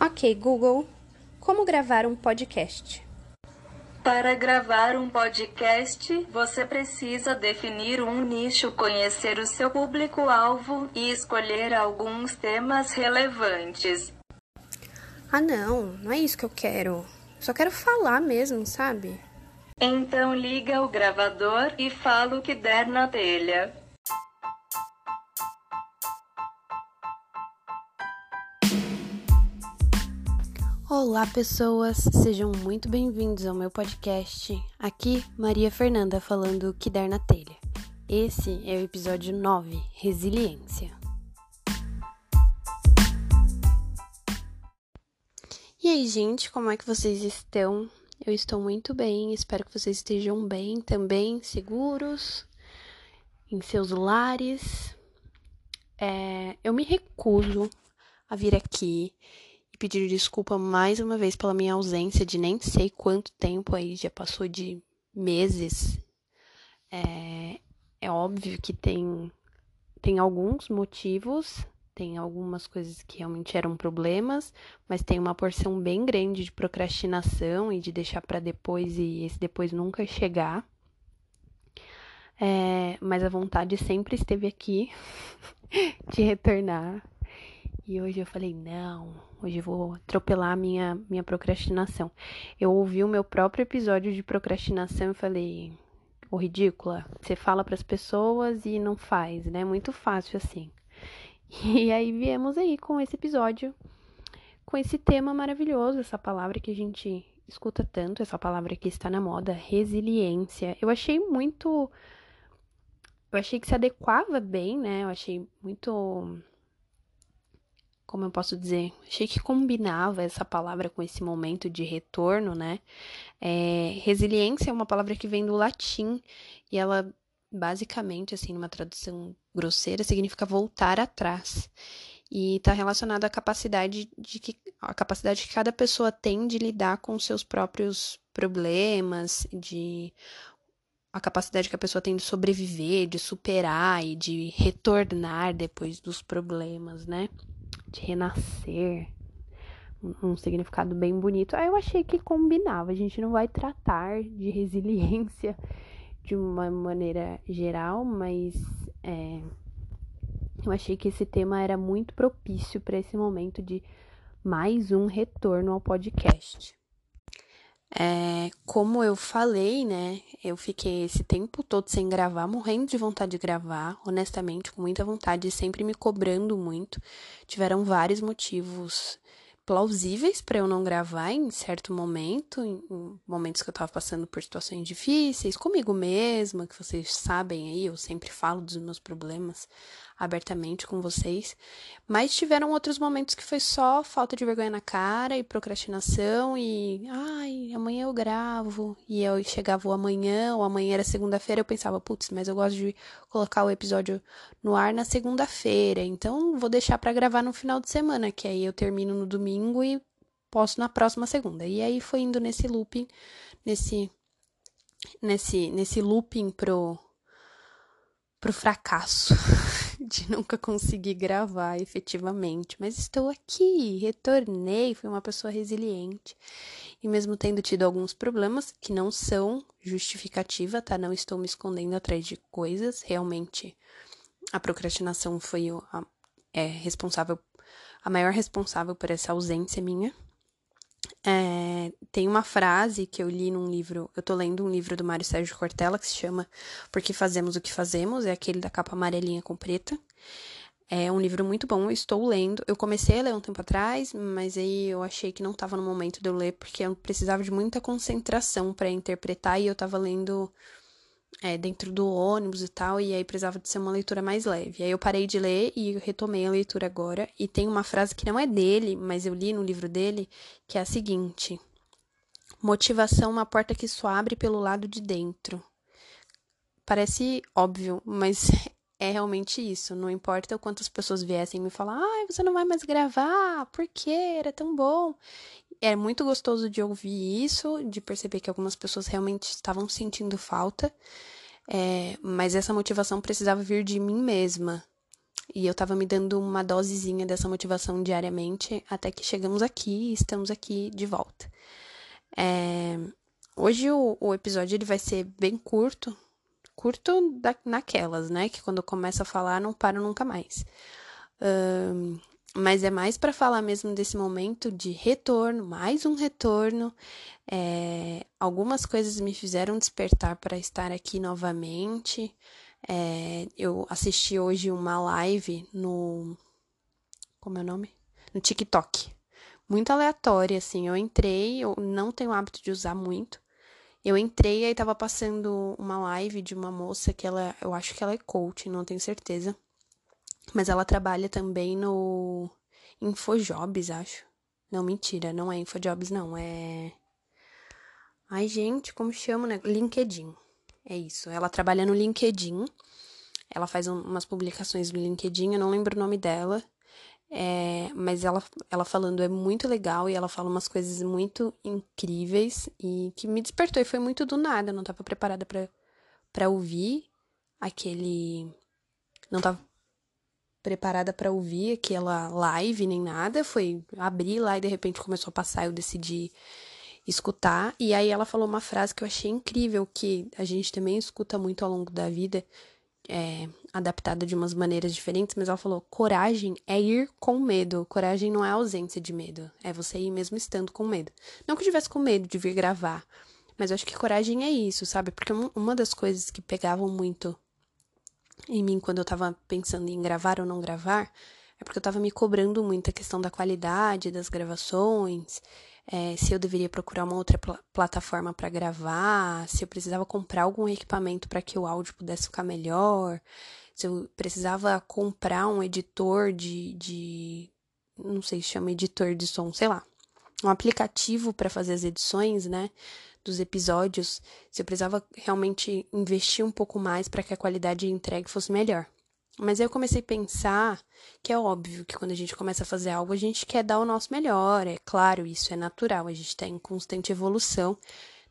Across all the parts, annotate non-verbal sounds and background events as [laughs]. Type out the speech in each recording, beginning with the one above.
Ok, Google, como gravar um podcast? Para gravar um podcast, você precisa definir um nicho, conhecer o seu público-alvo e escolher alguns temas relevantes. Ah, não, não é isso que eu quero. Só quero falar mesmo, sabe? Então liga o gravador e fala o que der na telha. Olá, pessoas, sejam muito bem-vindos ao meu podcast. Aqui, Maria Fernanda falando o que der na telha. Esse é o episódio 9, Resiliência. E aí, gente, como é que vocês estão? Eu estou muito bem, espero que vocês estejam bem também, seguros em seus lares. É, eu me recuso a vir aqui pedir desculpa mais uma vez pela minha ausência de nem sei quanto tempo aí, já passou de meses. É, é óbvio que tem, tem alguns motivos tem algumas coisas que realmente eram problemas, mas tem uma porção bem grande de procrastinação e de deixar para depois e esse depois nunca chegar. É, mas a vontade sempre esteve aqui [laughs] de retornar. E hoje eu falei, não, hoje eu vou atropelar minha, minha procrastinação. Eu ouvi o meu próprio episódio de procrastinação e falei, ô ridícula, você fala para as pessoas e não faz, né? Muito fácil assim. [laughs] E aí viemos aí com esse episódio, com esse tema maravilhoso, essa palavra que a gente escuta tanto, essa palavra que está na moda, resiliência. Eu achei muito. Eu achei que se adequava bem, né? Eu achei muito. Como eu posso dizer? Achei que combinava essa palavra com esse momento de retorno, né? É, resiliência é uma palavra que vem do latim e ela basicamente, assim, numa tradução grosseira, significa voltar atrás. E está relacionado à capacidade de que a capacidade que cada pessoa tem de lidar com seus próprios problemas, de a capacidade que a pessoa tem de sobreviver, de superar e de retornar depois dos problemas, né? De renascer. Um, significado bem bonito. Aí eu achei que combinava. A gente não vai tratar de resiliência [laughs] de uma maneira geral, mas é, eu achei que esse tema era muito propício para esse momento de mais um retorno ao podcast. É, como eu falei, né? Eu fiquei esse tempo todo sem gravar, morrendo de vontade de gravar, honestamente, com muita vontade, sempre me cobrando muito. Tiveram vários motivos plausíveis para eu não gravar em certo momento, em, momentos que eu tava passando por situações difíceis, comigo mesma, que vocês sabem aí, eu sempre falo dos meus problemas abertamente com vocês. Mas tiveram outros momentos que foi só falta de vergonha na cara e procrastinação e ai, amanhã eu gravo. E eu chegava o amanhã, ou amanhã era segunda-feira, eu pensava, putz, mas eu gosto de colocar o episódio no ar na segunda-feira, então vou deixar para gravar no final de semana, que aí eu termino no domingo e posto na próxima segunda. E aí foi indo nesse looping, nesse nesse nesse looping pro pro fracasso. [laughs] de [laughs] nunca conseguir gravar efetivamente, mas estou aqui, retornei, fui uma pessoa resiliente. E mesmo tendo tido alguns problemas que não são justificativa, tá? Não estou me escondendo atrás de coisas, realmente a procrastinação foi a, é, responsável, a maior responsável por essa ausência minha. É, tem uma frase que eu li num livro, eu tô lendo um livro do Mário Sérgio Cortella que se chama Porque Fazemos o que Fazemos, é aquele da capa amarelinha com preta. É um livro muito bom, eu estou lendo. Eu comecei a ler um tempo atrás, mas aí eu achei que não estava no momento de eu ler, porque eu precisava de muita concentração para interpretar e eu estava lendo é, dentro do ônibus e tal, e aí precisava de ser uma leitura mais leve. Aí eu parei de ler e retomei a leitura agora. E tem uma frase que não é dele, mas eu li no livro dele, que é a seguinte: Motivação uma porta que só abre pelo lado de dentro. Parece óbvio, mas [laughs] é realmente isso. Não importa quantas pessoas viessem me falar, ai, você não vai mais gravar, por quê? Era tão bom. É muito gostoso de ouvir isso, de perceber que algumas pessoas realmente estavam sentindo falta, é, mas essa motivação precisava vir de mim mesma. e eu tava me dando uma dosezinha dessa motivação diariamente até que chegamos aqui e estamos aqui de volta. É, hoje o, o, episódio ele vai ser bem curto, curto da, naquelas, né? Que quando começa a falar não para nunca mais. Um, mas é mais para falar mesmo desse momento de retorno, mais um retorno. É, algumas coisas me fizeram despertar para estar aqui novamente. É, eu assisti hoje uma live no. Como é o nome? No TikTok. Muito aleatória, assim. Eu entrei, eu não tenho hábito de usar muito. Eu entrei e aí tava passando uma live de uma moça que ela. Eu acho que ela é coach, não tenho certeza. Mas ela trabalha também no Infojobs, acho. Não, mentira, não é Infojobs, não. É. Ai, gente, como chama, né? LinkedIn. É isso. Ela trabalha no LinkedIn. Ela faz um, umas publicações no LinkedIn, eu não lembro o nome dela. É, mas ela, ela falando é muito legal e ela fala umas coisas muito incríveis e que me despertou e foi muito do nada. Eu não estava preparada para ouvir aquele. Não estava preparada para ouvir aquela live nem nada. Foi abrir lá e de repente começou a passar. Eu decidi escutar. E aí ela falou uma frase que eu achei incrível, que a gente também escuta muito ao longo da vida, é, adaptada de umas maneiras diferentes, mas ela falou: coragem é ir com medo. Coragem não é ausência de medo, é você ir mesmo estando com medo. Não que eu tivesse com medo de vir gravar, mas eu acho que coragem é isso, sabe? Porque uma das coisas que pegavam muito em mim quando eu tava pensando em gravar ou não gravar é porque eu tava me cobrando muito a questão da qualidade das gravações, é, se eu deveria procurar uma outra pl plataforma para gravar, se eu precisava comprar algum equipamento para que o áudio pudesse ficar melhor, se eu precisava comprar um editor de, de não sei se chama editor de som, sei lá, um aplicativo para fazer as edições, né? dos episódios, se eu precisava realmente investir um pouco mais para que a qualidade de entrega fosse melhor. Mas aí eu comecei a pensar que é óbvio que quando a gente começa a fazer algo, a gente quer dar o nosso melhor. É claro, isso é natural, a gente está em constante evolução.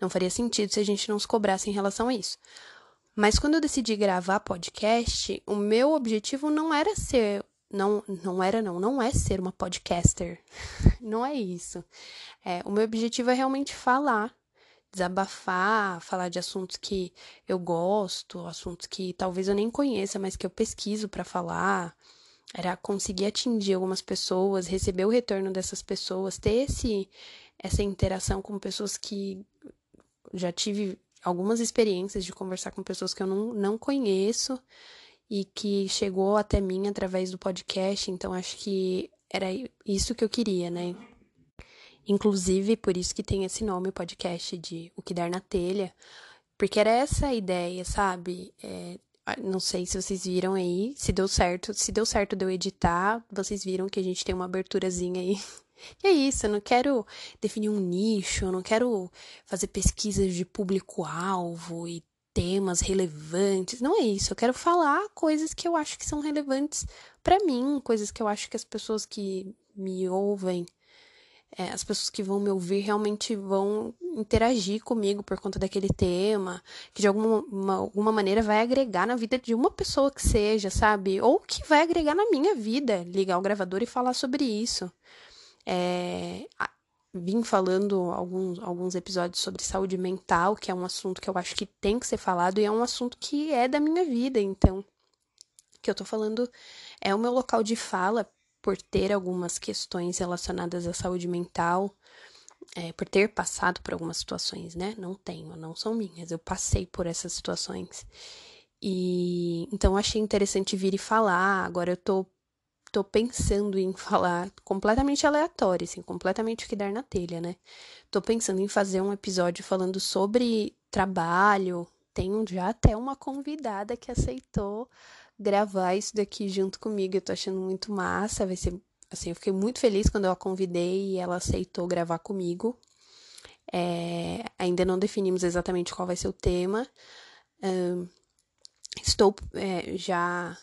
Não faria sentido se a gente não se cobrasse em relação a isso. Mas quando eu decidi gravar podcast, o meu objetivo não era ser. Não, não era, não. Não é ser uma podcaster. [laughs] não é isso. É, o meu objetivo é realmente falar desabafar, falar de assuntos que eu gosto, assuntos que talvez eu nem conheça, mas que eu pesquiso para falar. Era conseguir atingir algumas pessoas, receber o retorno dessas pessoas, ter esse, essa interação com pessoas que já tive algumas experiências de conversar com pessoas que eu não, não conheço e que chegou até mim através do podcast, então acho que era isso que eu queria, né? Inclusive, por isso que tem esse nome, podcast, de O Que Dar na Telha. Porque era essa a ideia, sabe? É, não sei se vocês viram aí, se deu certo. Se deu certo de eu editar, vocês viram que a gente tem uma aberturazinha aí. [laughs] E é isso, eu não quero definir um nicho, eu não quero fazer pesquisas de público-alvo e temas relevantes. Não é isso, eu quero falar coisas que eu acho que são relevantes para mim, coisas que eu acho que as pessoas que me ouvem é, as pessoas que vão me ouvir realmente vão interagir comigo por conta daquele tema, que de alguma, uma, alguma maneira vai agregar na vida de uma pessoa que seja, sabe? Ou que vai agregar na minha vida, ligar o gravador e falar sobre isso. É, vim falando alguns, alguns episódios sobre saúde mental, que é um assunto que eu acho que tem que ser falado e é um assunto que é da minha vida, então. Que eu tô falando é o meu local de fala por ter algumas questões relacionadas à saúde mental, é, por ter passado por algumas situações, né? Não tenho, não são minhas, eu passei por essas situações. E então achei interessante vir e falar. Agora eu tô, tô pensando em falar completamente aleatório, assim, completamente o que dar na telha, né? Tô pensando em fazer um episódio falando sobre trabalho. Tenho já até uma convidada que aceitou gravar isso daqui junto comigo. Eu tô achando muito massa. Vai ser assim, eu fiquei muito feliz quando eu a convidei e ela aceitou gravar comigo. É, ainda não definimos exatamente qual vai ser o tema. estou é, já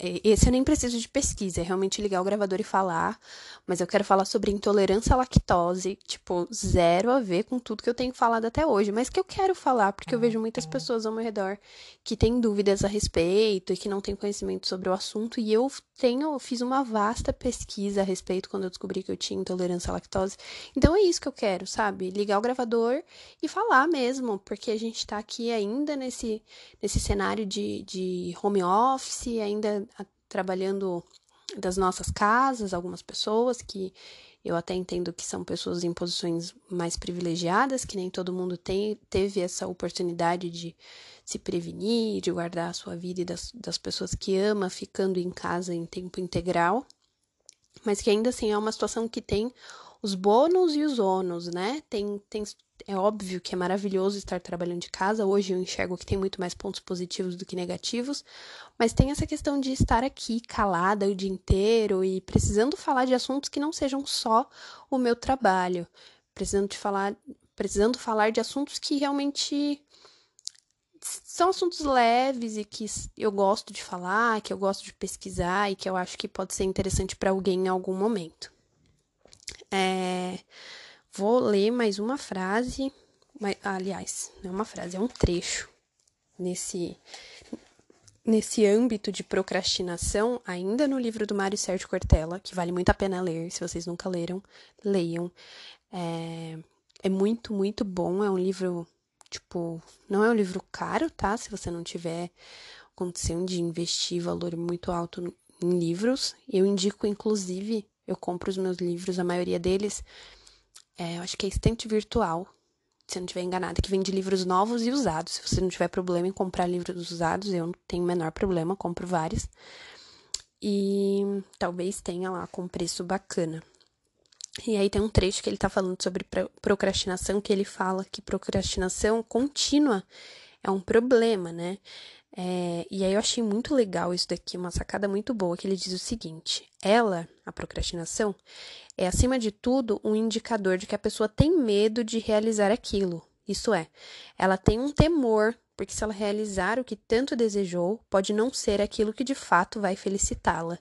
esse eu nem preciso de pesquisa, é realmente ligar o gravador e falar, mas eu quero falar sobre intolerância à lactose, tipo, zero a ver com tudo que eu tenho falado até hoje, mas que eu quero falar, porque eu vejo muitas pessoas ao meu redor que têm dúvidas a respeito e que não têm conhecimento sobre o assunto, e eu tenho, fiz uma vasta pesquisa a respeito quando eu descobri que eu tinha intolerância à lactose. Então é isso que eu quero, sabe? Ligar o gravador e falar mesmo, porque a gente tá aqui ainda nesse, nesse cenário de, de home office, ainda ainda trabalhando das nossas casas, algumas pessoas que eu até entendo que são pessoas em posições mais privilegiadas, que nem todo mundo tem, teve essa oportunidade de se prevenir, de guardar a sua vida e das, das pessoas que ama ficando em casa em tempo integral, mas que ainda assim é uma situação que tem os bônus e os ônus, né? Tem, tem, é óbvio que é maravilhoso estar trabalhando de casa. Hoje eu enxergo que tem muito mais pontos positivos do que negativos, mas tem essa questão de estar aqui calada o dia inteiro e precisando falar de assuntos que não sejam só o meu trabalho, precisando de falar, precisando falar de assuntos que realmente são assuntos leves e que eu gosto de falar, que eu gosto de pesquisar e que eu acho que pode ser interessante para alguém em algum momento. É, vou ler mais uma frase, mas, aliás, não é uma frase, é um trecho nesse nesse âmbito de procrastinação, ainda no livro do Mário Sérgio Cortella, que vale muito a pena ler, se vocês nunca leram, leiam. É, é muito, muito bom, é um livro, tipo, não é um livro caro, tá? Se você não tiver condição de investir valor muito alto em livros, eu indico, inclusive, eu compro os meus livros, a maioria deles, é, eu acho que é estante virtual, se eu não estiver enganada, que vende livros novos e usados. Se você não tiver problema em comprar livros usados, eu não tenho o menor problema, compro vários. E talvez tenha lá com preço bacana. E aí tem um trecho que ele tá falando sobre procrastinação, que ele fala que procrastinação contínua é um problema, né? É, e aí eu achei muito legal isso daqui, uma sacada muito boa, que ele diz o seguinte: ela, a procrastinação, é acima de tudo um indicador de que a pessoa tem medo de realizar aquilo. Isso é, ela tem um temor, porque se ela realizar o que tanto desejou, pode não ser aquilo que de fato vai felicitá-la.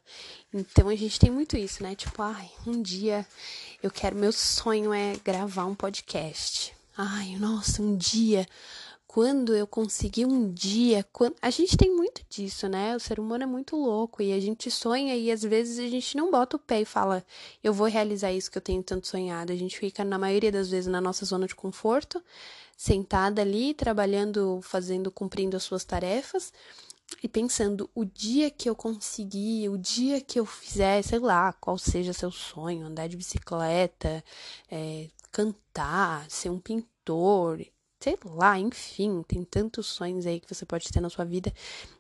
Então a gente tem muito isso, né? Tipo, ai, um dia eu quero, meu sonho é gravar um podcast. Ai, nossa, um dia quando eu conseguir um dia, quando... a gente tem muito disso, né? O ser humano é muito louco e a gente sonha e às vezes a gente não bota o pé e fala, eu vou realizar isso que eu tenho tanto sonhado. A gente fica na maioria das vezes na nossa zona de conforto, sentada ali, trabalhando, fazendo, cumprindo as suas tarefas e pensando o dia que eu conseguir, o dia que eu fizer, sei lá, qual seja seu sonho, andar de bicicleta, é, cantar, ser um pintor, sei lá, enfim, tem tantos sonhos aí que você pode ter na sua vida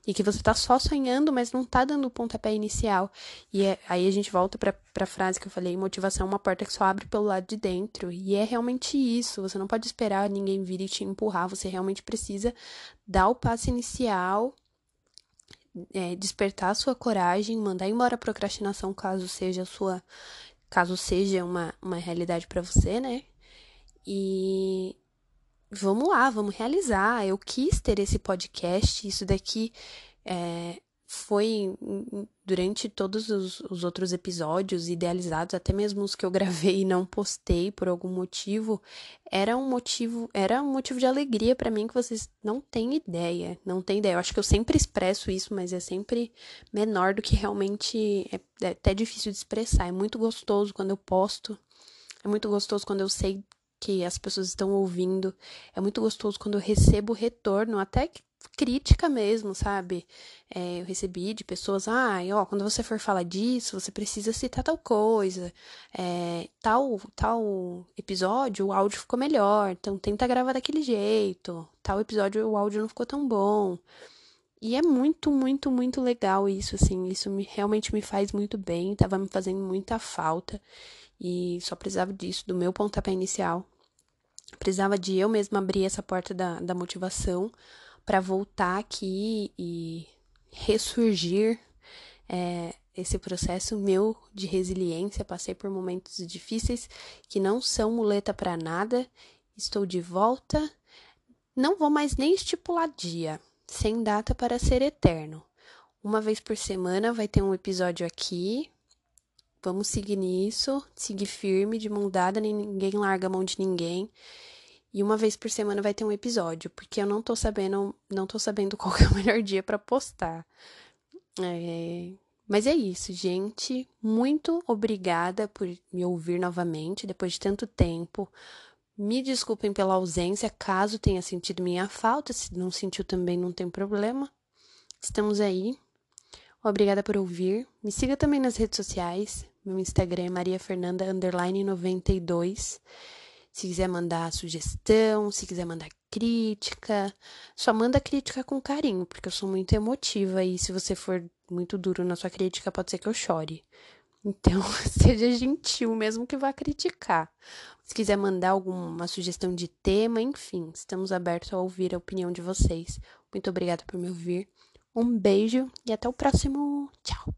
e que você tá só sonhando, mas não tá dando o pontapé inicial. E é, aí a gente volta pra, pra frase que eu falei: motivação é uma porta que só abre pelo lado de dentro. E é realmente isso. Você não pode esperar ninguém vir e te empurrar, você realmente precisa dar o passo inicial. É, despertar a sua coragem, mandar embora a procrastinação caso seja sua, caso seja uma, uma realidade para você, né? E, vamos lá, vamos realizar. Eu quis ter esse podcast, isso daqui é, foi durante todos os, os, outros episódios idealizados, até mesmo os que eu [laughs] gravei e não postei por algum motivo, era um motivo, era um motivo de alegria para mim que vocês não têm ideia, não têm ideia. Eu acho que eu sempre expresso isso, mas é sempre menor do que realmente é, é até difícil de expressar. É muito gostoso quando eu posto. É muito gostoso quando eu sei que as pessoas estão ouvindo. É muito gostoso quando eu recebo retorno, até crítica mesmo, sabe? É, eu recebi de pessoas, ah, ó, quando você for falar disso, você precisa citar tal coisa, é, tal, tal episódio, o áudio ficou melhor, então tenta gravar daquele jeito, tal episódio, o áudio não ficou tão bom. E é muito, muito, muito legal isso, assim, isso me, realmente me faz muito bem, tava me fazendo muita falta e só precisava disso, do meu pontapé inicial. Precisava de eu mesma abrir essa porta da, da motivação para voltar aqui e ressurgir é, esse processo meu de resiliência. Passei por momentos difíceis que não são muleta para nada. Estou de volta. Não vou mais nem estipular dia, sem data para ser eterno. Uma vez por semana vai ter um episódio aqui. Vamos seguir nisso, seguir firme, de mão dada, ninguém larga a mão de ninguém. E uma vez por semana vai ter um episódio, porque eu não tô sabendo, não tô sabendo [laughs] qual é o melhor dia para postar. É... Mas é isso, gente. Muito obrigada por me ouvir novamente depois de tanto tempo. Me desculpem pela ausência, caso tenha sentido minha falta. Se não sentiu também, não tem problema. Estamos aí. Obrigada por ouvir. Me siga também nas redes sociais. Meu Instagram é mariafernanda92. Se quiser mandar sugestão, se quiser mandar crítica, só manda crítica com carinho, porque eu sou muito emotiva e se você for muito duro na sua crítica, pode ser que eu chore. Então, [laughs] seja gentil, mesmo que vá criticar. Se quiser mandar alguma sugestão de tema, enfim, estamos abertos a ouvir a opinião de vocês. Muito obrigada por me ouvir. Um beijo e até o próximo. Tchau!